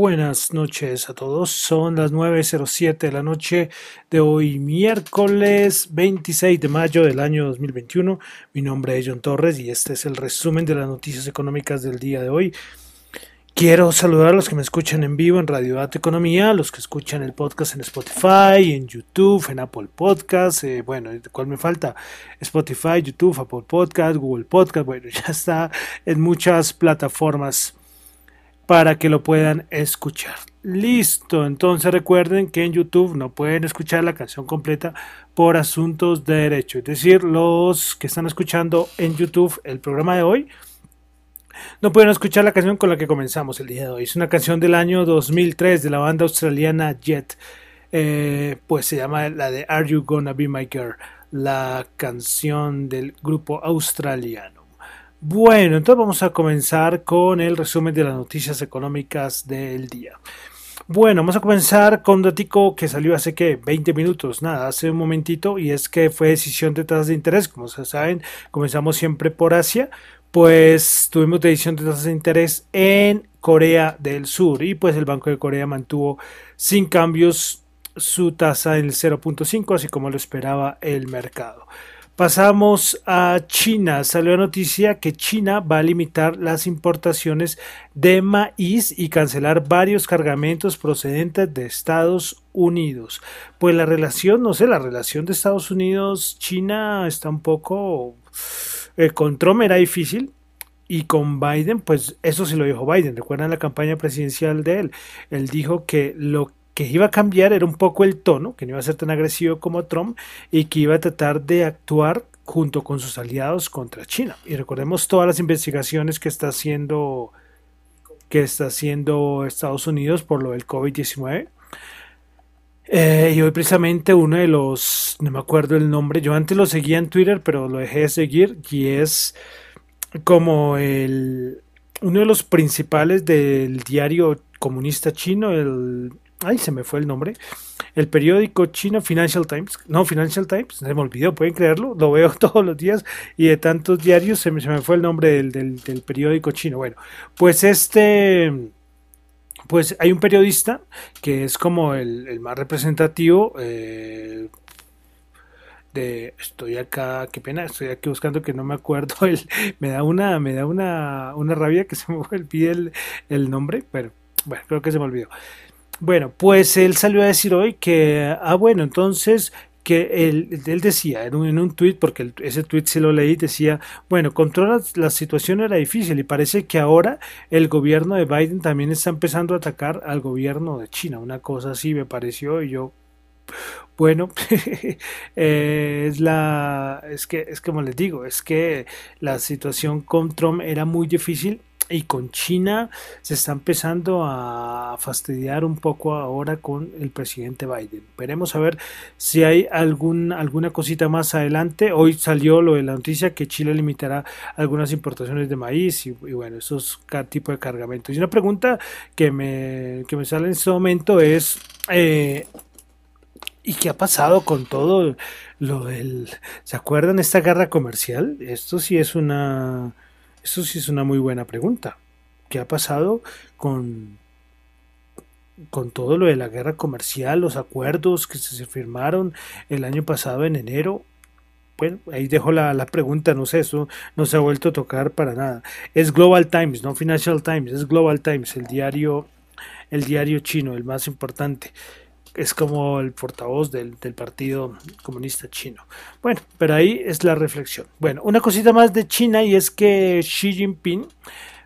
Buenas noches a todos. Son las 9.07 de la noche de hoy, miércoles 26 de mayo del año 2021. Mi nombre es John Torres y este es el resumen de las noticias económicas del día de hoy. Quiero saludar a los que me escuchan en vivo en Radio Data Economía, a los que escuchan el podcast en Spotify, en YouTube, en Apple Podcast. eh, bueno, ¿cuál me falta? Spotify, YouTube, Apple Podcast, Google Podcast. Bueno, ya está en muchas plataformas para que lo puedan escuchar. Listo, entonces recuerden que en YouTube no pueden escuchar la canción completa por asuntos de derecho. Es decir, los que están escuchando en YouTube el programa de hoy no pueden escuchar la canción con la que comenzamos el día de hoy. Es una canción del año 2003 de la banda australiana Jet. Eh, pues se llama la de Are You Gonna Be My Girl, la canción del grupo australiano. Bueno, entonces vamos a comenzar con el resumen de las noticias económicas del día. Bueno, vamos a comenzar con un datico que salió hace que 20 minutos, nada, hace un momentito, y es que fue decisión de tasas de interés. Como se saben, comenzamos siempre por Asia, pues tuvimos decisión de tasas de interés en Corea del Sur, y pues el Banco de Corea mantuvo sin cambios su tasa en el 0.5, así como lo esperaba el mercado. Pasamos a China. Salió la noticia que China va a limitar las importaciones de maíz y cancelar varios cargamentos procedentes de Estados Unidos. Pues la relación, no sé, la relación de Estados Unidos-China está un poco... Eh, con Trump era difícil, y con Biden, pues eso sí lo dijo Biden. Recuerdan la campaña presidencial de él. Él dijo que lo que iba a cambiar era un poco el tono, que no iba a ser tan agresivo como Trump y que iba a tratar de actuar junto con sus aliados contra China. Y recordemos todas las investigaciones que está haciendo que está haciendo Estados Unidos por lo del COVID-19. Eh, y hoy precisamente uno de los, no me acuerdo el nombre, yo antes lo seguía en Twitter, pero lo dejé de seguir, y es como el, uno de los principales del diario comunista chino, el, ay, se me fue el nombre, el periódico chino Financial Times, no Financial Times, se me olvidó, pueden creerlo, lo veo todos los días y de tantos diarios se me, se me fue el nombre del, del, periódico chino. Bueno, pues este, pues hay un periodista que es como el, el más representativo. Eh, de estoy acá, qué pena, estoy aquí buscando que no me acuerdo, el, me da una, me da una, una rabia que se me olvide el, el nombre, pero bueno, creo que se me olvidó. Bueno, pues él salió a decir hoy que, ah, bueno, entonces que él, él decía en un, en un tuit, porque ese tuit se lo leí, decía, bueno, controlar la situación era difícil y parece que ahora el gobierno de Biden también está empezando a atacar al gobierno de China, una cosa así me pareció y yo, bueno, eh, es la, es que, es como les digo, es que la situación con Trump era muy difícil y con China se está empezando a fastidiar un poco ahora con el presidente Biden. Veremos a ver si hay algún, alguna cosita más adelante. Hoy salió lo de la noticia que Chile limitará algunas importaciones de maíz y, y bueno, esos tipos de cargamentos. Y una pregunta que me, que me sale en este momento es... Eh, ¿Y qué ha pasado con todo lo del... ¿Se acuerdan esta guerra comercial? Esto sí es una eso sí es una muy buena pregunta. ¿Qué ha pasado con, con todo lo de la guerra comercial, los acuerdos que se firmaron el año pasado en enero? Bueno, ahí dejo la, la, pregunta, no sé, eso no se ha vuelto a tocar para nada. Es Global Times, no Financial Times, es Global Times, el diario, el diario chino, el más importante es como el portavoz del, del, Partido Comunista Chino. Bueno, pero ahí es la reflexión. Bueno, una cosita más de China y es que Xi Jinping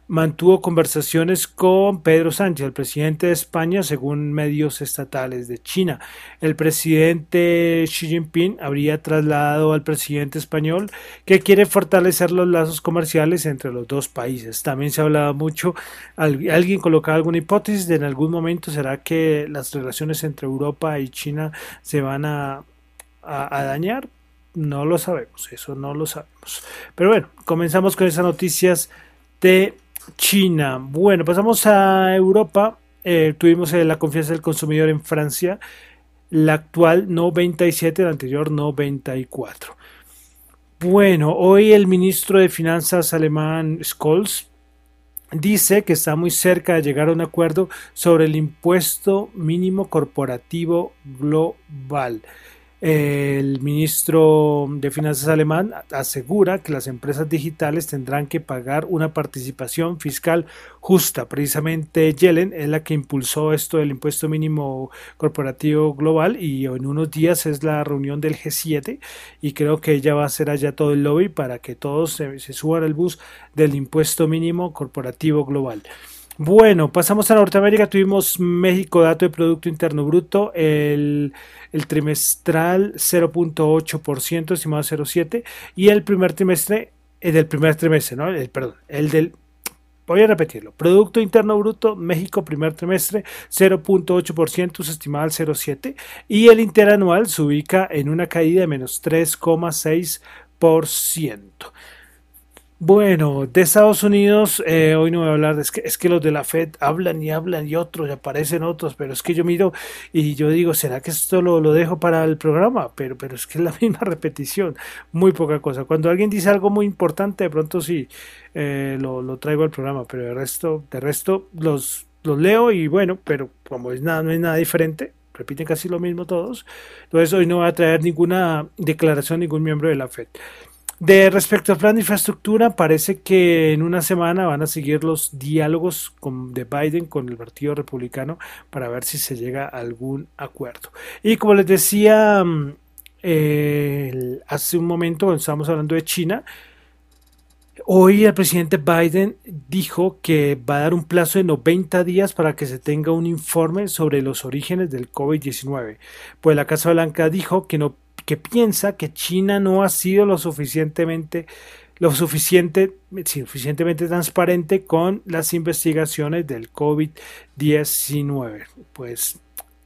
mantuvo conversaciones con Pedro Sánchez, el presidente de España, según medios estatales de China. El presidente Xi Jinping habría trasladado al presidente español que quiere fortalecer los lazos comerciales entre los dos países. También se ha hablado mucho, alguien colocaba alguna hipótesis de en algún momento será que las relaciones entre Europa y China se van a, a dañar. No lo sabemos, eso no lo sabemos. Pero bueno, comenzamos con esas noticias de China. Bueno, pasamos a Europa. Eh, tuvimos eh, la confianza del consumidor en Francia, la actual 97, la anterior 94. Bueno, hoy el ministro de Finanzas alemán Scholz dice que está muy cerca de llegar a un acuerdo sobre el impuesto mínimo corporativo global. El ministro de Finanzas alemán asegura que las empresas digitales tendrán que pagar una participación fiscal justa. Precisamente Yellen es la que impulsó esto del impuesto mínimo corporativo global y en unos días es la reunión del G7 y creo que ella va a hacer allá todo el lobby para que todos se, se suban al bus del impuesto mínimo corporativo global. Bueno, pasamos a Norteamérica, tuvimos México, dato de Producto Interno Bruto, el, trimestral 0.8%, estimado 0.7%, y el primer trimestre, el del primer trimestre, ¿no? El, perdón, el del, voy a repetirlo, Producto Interno Bruto, México, primer trimestre, 0.8%, se al 0.7%, y el interanual se ubica en una caída de menos 3,6%. Bueno, de Estados Unidos, eh, hoy no voy a hablar, es, que, es que los de la Fed hablan y hablan y otros, y aparecen otros, pero es que yo miro y yo digo, ¿será que esto lo, lo dejo para el programa? Pero, pero es que es la misma repetición, muy poca cosa. Cuando alguien dice algo muy importante, de pronto sí eh, lo, lo, traigo al programa, pero de resto, de resto los, los leo y bueno, pero como es nada, no es nada diferente, repiten casi lo mismo todos, entonces hoy no voy a traer ninguna declaración, ningún miembro de la Fed. De respecto al plan de infraestructura, parece que en una semana van a seguir los diálogos de Biden con el Partido Republicano para ver si se llega a algún acuerdo. Y como les decía eh, hace un momento, estábamos hablando de China, Hoy el presidente Biden dijo que va a dar un plazo de 90 días para que se tenga un informe sobre los orígenes del COVID-19. Pues la Casa Blanca dijo que no que piensa que China no ha sido lo suficientemente lo suficiente, suficientemente transparente con las investigaciones del COVID-19. Pues,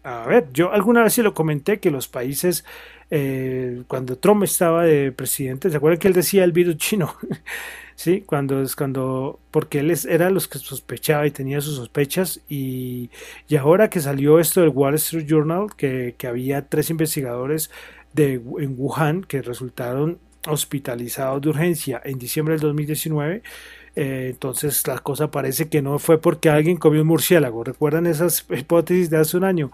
a ver, yo alguna vez se lo comenté que los países, eh, cuando Trump estaba de presidente, ¿se acuerdan que él decía el virus chino? sí, cuando es cuando, porque él era los que sospechaba y tenía sus sospechas y, y ahora que salió esto del Wall Street Journal, que, que había tres investigadores en Wuhan que resultaron hospitalizados de urgencia en diciembre del 2019. Eh, entonces la cosa parece que no fue porque alguien comió un murciélago. ¿Recuerdan esas hipótesis de hace un año?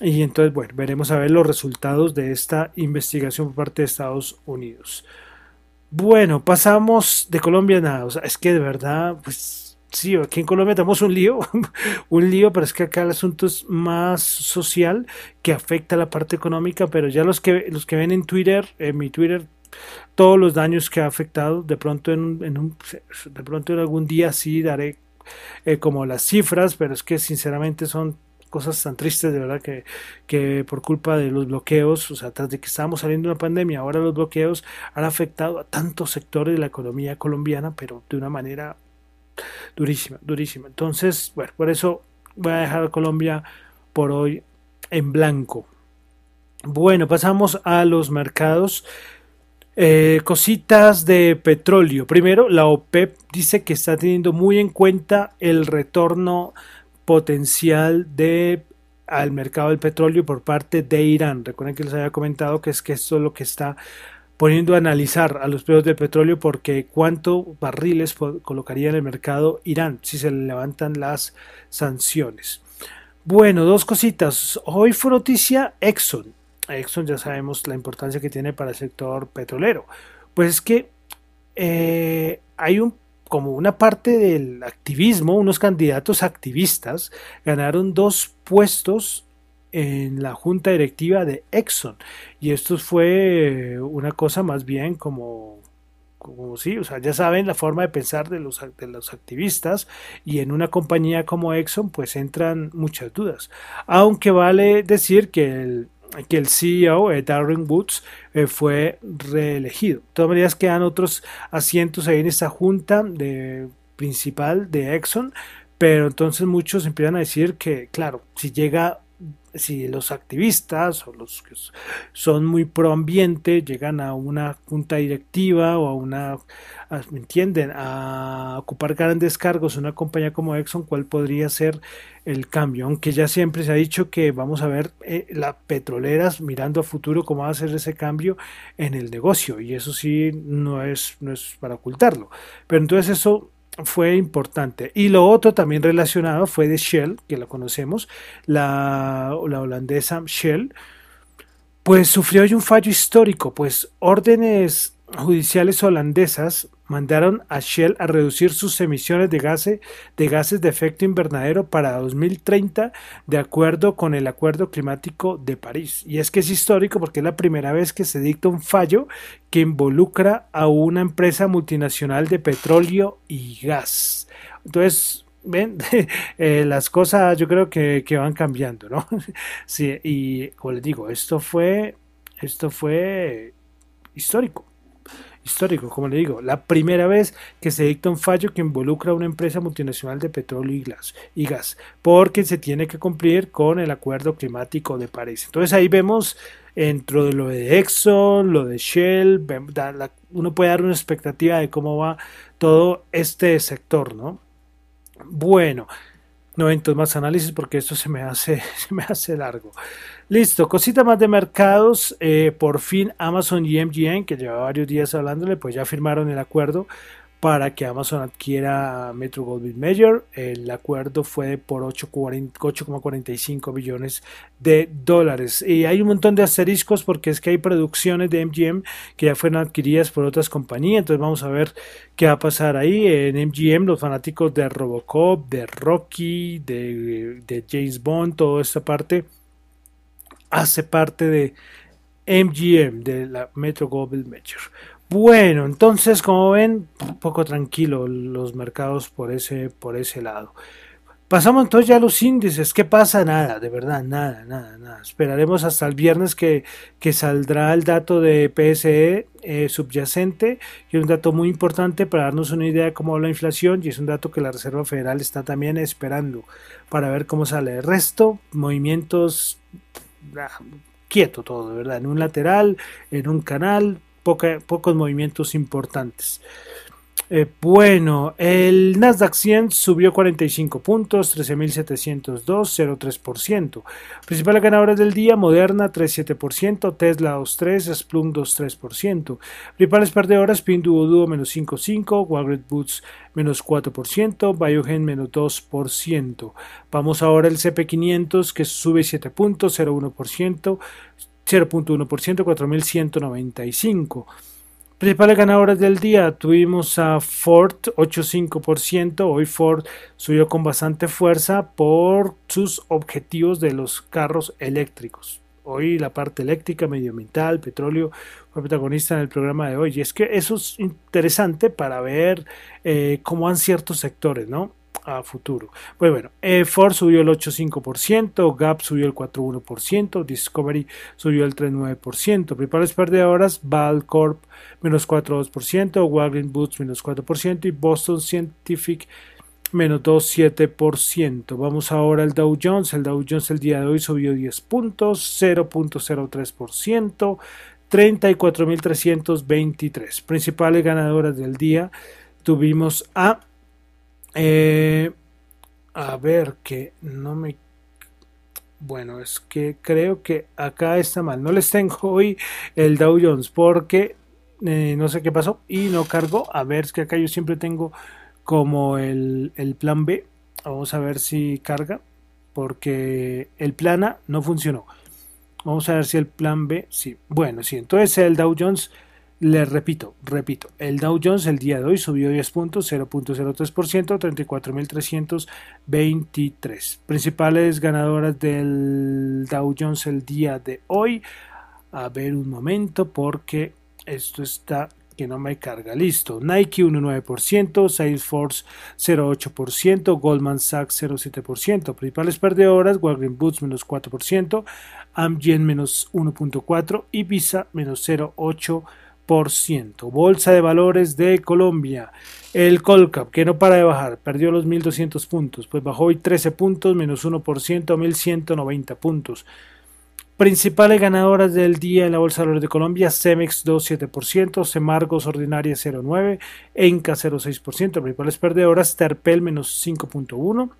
Y entonces, bueno, veremos a ver los resultados de esta investigación por parte de Estados Unidos. Bueno, pasamos de Colombia a nada. Es que de verdad, pues sí, aquí en Colombia tenemos un lío, un lío, pero es que acá el asunto es más social que afecta a la parte económica, pero ya los que, los que ven en Twitter, en mi Twitter todos los daños que ha afectado. De pronto en, un, de pronto en algún día sí daré eh, como las cifras, pero es que sinceramente son cosas tan tristes de verdad que, que por culpa de los bloqueos, o sea, tras de que estábamos saliendo de una pandemia, ahora los bloqueos han afectado a tantos sectores de la economía colombiana, pero de una manera durísima, durísima. Entonces, bueno, por eso voy a dejar a Colombia por hoy en blanco. Bueno, pasamos a los mercados. Eh, cositas de petróleo. Primero, la OPEP dice que está teniendo muy en cuenta el retorno potencial de al mercado del petróleo por parte de Irán. Recuerden que les había comentado que es que esto es lo que está poniendo a analizar a los precios del petróleo porque cuánto barriles colocaría en el mercado Irán si se le levantan las sanciones. Bueno, dos cositas. Hoy fue noticia Exxon. Exxon ya sabemos la importancia que tiene para el sector petrolero. Pues es que eh, hay un como una parte del activismo, unos candidatos activistas ganaron dos puestos en la junta directiva de Exxon y esto fue una cosa más bien como como sí, o sea, ya saben la forma de pensar de los, de los activistas y en una compañía como Exxon pues entran muchas dudas. Aunque vale decir que el, que el CEO, eh, Darren Woods, eh, fue reelegido. De todas maneras, quedan otros asientos ahí en esta junta principal de Exxon, pero entonces muchos empiezan a decir que, claro, si llega si los activistas o los que son muy pro ambiente llegan a una junta directiva o a una, ¿me entienden?, a ocupar grandes cargos en una compañía como Exxon, ¿cuál podría ser el cambio? Aunque ya siempre se ha dicho que vamos a ver eh, las petroleras mirando a futuro cómo va a ser ese cambio en el negocio y eso sí no es, no es para ocultarlo. Pero entonces eso fue importante. Y lo otro también relacionado fue de Shell, que la conocemos, la, la holandesa Shell, pues sufrió hoy un fallo histórico, pues órdenes judiciales holandesas mandaron a Shell a reducir sus emisiones de, gases de gases de efecto invernadero para 2030 de acuerdo con el Acuerdo Climático de París. Y es que es histórico porque es la primera vez que se dicta un fallo que involucra a una empresa multinacional de petróleo y gas. Entonces, ven, eh, las cosas yo creo que, que van cambiando, ¿no? y como les digo, esto fue, esto fue histórico histórico, como le digo, la primera vez que se dicta un fallo que involucra a una empresa multinacional de petróleo y gas, porque se tiene que cumplir con el acuerdo climático de París. Entonces ahí vemos dentro de lo de Exxon, lo de Shell, uno puede dar una expectativa de cómo va todo este sector, ¿no? Bueno, no entro más análisis porque esto se me hace, se me hace largo. Listo, cosita más de mercados. Eh, por fin Amazon y MGM, que llevaba varios días hablándole, pues ya firmaron el acuerdo para que Amazon adquiera Metro Goldwyn Mayer. El acuerdo fue por 8,45 billones de dólares. Y hay un montón de asteriscos porque es que hay producciones de MGM que ya fueron adquiridas por otras compañías. Entonces vamos a ver qué va a pasar ahí. En MGM, los fanáticos de Robocop, de Rocky, de, James Bond, toda esta parte hace parte de MGM, de la Metro Goldwyn Mayer. Bueno, entonces como ven, poco tranquilo los mercados por ese, por ese lado. Pasamos entonces ya a los índices. ¿Qué pasa? Nada, de verdad, nada, nada, nada. Esperaremos hasta el viernes que, que saldrá el dato de PSE eh, subyacente, y un dato muy importante para darnos una idea de cómo va la inflación, y es un dato que la Reserva Federal está también esperando para ver cómo sale. El resto, movimientos ah, quieto todo, de verdad, en un lateral, en un canal, pocos movimientos importantes. Eh, bueno, el Nasdaq 100 subió 45 puntos, 13.702, 0,3%. Principales ganadores del día, Moderna 3,7%, Tesla 2,3%, Splunk 2,3%. Principales perdedoras, Pinduoduo menos 5,5%, Walgreens Boots menos 4%, Biogen menos 2%. Vamos ahora al CP500 que sube 7 puntos, 0,1%, 0.1%, 4.195. Principales ganadoras del día tuvimos a Ford 8.5%. Hoy Ford subió con bastante fuerza por sus objetivos de los carros eléctricos. Hoy la parte eléctrica, medioambiental, petróleo fue protagonista en el programa de hoy. Y es que eso es interesante para ver eh, cómo van ciertos sectores, ¿no? A futuro. Pues bueno, eh, Ford subió el 8,5%, Gap subió el 4,1%, Discovery subió el 3,9%, principales perdedoras, Valcorp menos 4,2%, Walgreens Boots menos 4% y Boston Scientific menos 2,7%. Vamos ahora al Dow Jones. El Dow Jones el día de hoy subió 10 puntos, 0.03%, 34.323. Principales ganadoras del día tuvimos a eh, a ver, que no me... Bueno, es que creo que acá está mal. No les tengo hoy el Dow Jones porque eh, no sé qué pasó y no cargó. A ver, es que acá yo siempre tengo como el, el plan B. Vamos a ver si carga porque el plan A no funcionó. Vamos a ver si el plan B, sí. Bueno, sí, entonces el Dow Jones les repito, repito, el Dow Jones el día de hoy subió 10 puntos, 0.03%, 34.323. Principales ganadoras del Dow Jones el día de hoy. A ver un momento porque esto está que no me carga. Listo. Nike 1,9%, Salesforce 0,8%, Goldman Sachs 0,7%. Principales perdedoras, Walgreens Boots menos 4%, Amgen menos 1,4% y Visa menos 0,8%. Bolsa de Valores de Colombia. El Colcap, que no para de bajar, perdió los 1.200 puntos, pues bajó hoy 13 puntos, menos 1%, 1.190 puntos. Principales ganadoras del día en la Bolsa de Valores de Colombia, Cemex 2,7%, Semargos Ordinaria 0,9%, Enca 0,6%, principales perdedoras, Terpel menos 5,1%,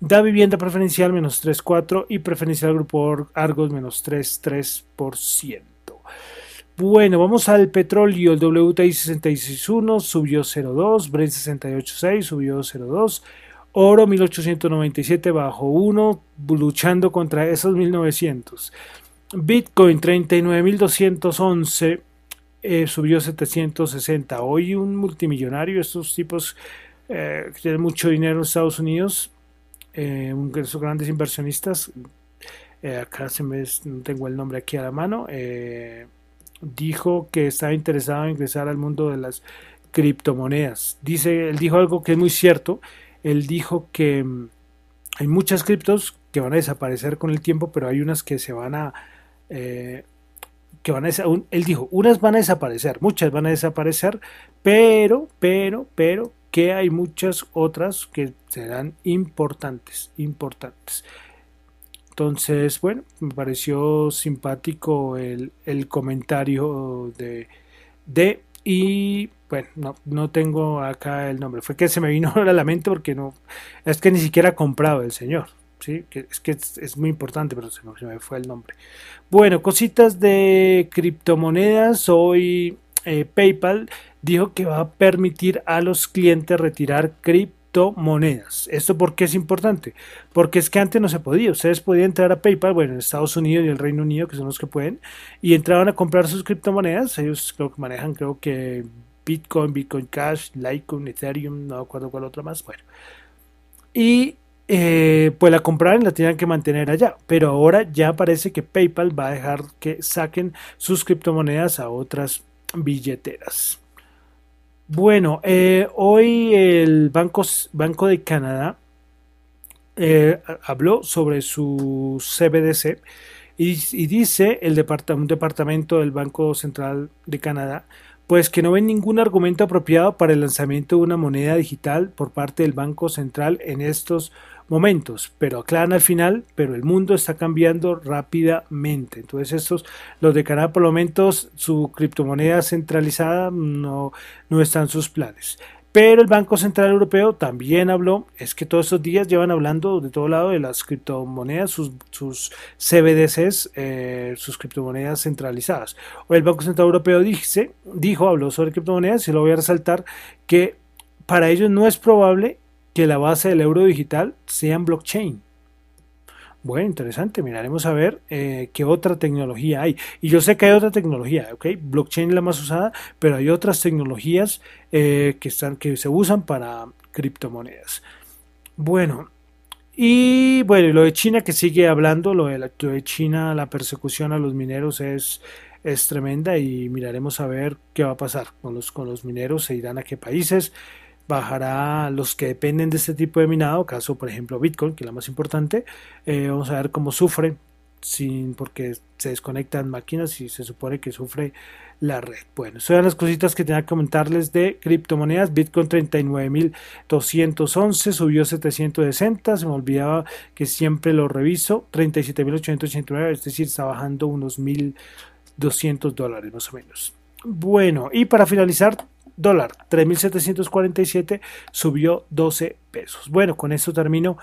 Da Vivienda Preferencial menos 3,4% y Preferencial Grupo Argos menos 3,3%. Bueno, vamos al petróleo. El WTI 66.1 subió 0.2, Brent 68.6 subió 0.2, oro 1897 bajó 1, luchando contra esos 1900. Bitcoin 39.211 eh, subió 760. Hoy un multimillonario, estos tipos eh, que tienen mucho dinero en Estados Unidos, eh, esos grandes inversionistas, eh, acá se me, no tengo el nombre aquí a la mano, eh, dijo que estaba interesado en ingresar al mundo de las criptomonedas. Dice, él dijo algo que es muy cierto. Él dijo que mm, hay muchas criptos que van a desaparecer con el tiempo, pero hay unas que se van a eh, que van a él dijo, unas van a desaparecer, muchas van a desaparecer, pero, pero, pero que hay muchas otras que serán importantes, importantes. Entonces, bueno, me pareció simpático el, comentario de, de, y bueno, no, no, tengo acá el nombre. Fue que se me vino a la mente porque no, es que ni siquiera ha comprado el señor. ¿sí? Que, es que es, muy importante, pero se me, fue el nombre. Bueno, cositas de criptomonedas. Hoy eh, PayPal dijo que va a permitir a los clientes retirar criptomonedas monedas. ¿Esto por qué es importante? Porque es que antes no se podía. Ustedes podían entrar a PayPal, bueno, en Estados Unidos y el Reino Unido, que son los que pueden, y entraban a comprar sus criptomonedas. Ellos creo que manejan, creo que Bitcoin, Bitcoin Cash, Litecoin, Ethereum, no acuerdo cuál otra más. Bueno. Y eh, pues la compraban y la tenían que mantener allá. Pero ahora ya parece que PayPal va a dejar que saquen sus criptomonedas a otras billeteras. Bueno, eh, hoy el Banco, Banco de Canadá eh, habló sobre su CBDC y, dice el depart un departamento del Banco Central de Canadá pues que no ven ningún argumento apropiado para el lanzamiento de una moneda digital por parte del Banco Central en estos momentos, pero aclaran al final, pero el mundo está cambiando rápidamente. Entonces estos, los de Canadá por lo menos su criptomoneda centralizada no, no están sus planes. Pero el Banco Central Europeo también habló, es que todos estos días llevan hablando de todo lado de las criptomonedas, sus, sus CBDCs, eh, sus criptomonedas centralizadas. El Banco Central Europeo dice, dijo, habló sobre criptomonedas y lo voy a resaltar que para ellos no es probable que la base del euro digital sea en blockchain. Bueno, interesante. Miraremos a ver eh, qué otra tecnología hay. Y yo sé que hay otra tecnología, ¿ok? Blockchain es la más usada, pero hay otras tecnologías eh, que, están, que se usan para criptomonedas. Bueno, y bueno, lo de China que sigue hablando, lo de, la, de China, la persecución a los mineros es, es tremenda y miraremos a ver qué va a pasar con los, con los mineros, se irán a qué países bajará los que dependen de este tipo de minado, caso por ejemplo Bitcoin, que es la más importante. Eh, vamos a ver cómo sufre, sin, porque se desconectan máquinas y se supone que sufre la red. Bueno, esas eran las cositas que tenía que comentarles de criptomonedas. Bitcoin 39.211, subió 760, se me olvidaba que siempre lo reviso. 37.889, es decir, está bajando unos 1.200 dólares más o menos. Bueno, y para finalizar, dólar 3.747 subió 12 pesos. Bueno, con esto termino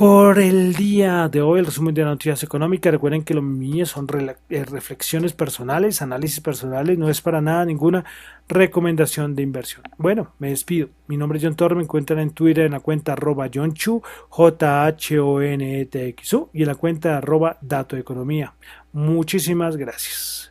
por el día de hoy el resumen de noticias económicas. Recuerden que lo mío son eh, reflexiones personales, análisis personales, no es para nada ninguna recomendación de inversión. Bueno, me despido. Mi nombre es John Torre, me encuentran en Twitter en la cuenta arroba Chu, J-H-O-N-E-T-X-U y en la cuenta arroba Dato Economía. Muchísimas gracias.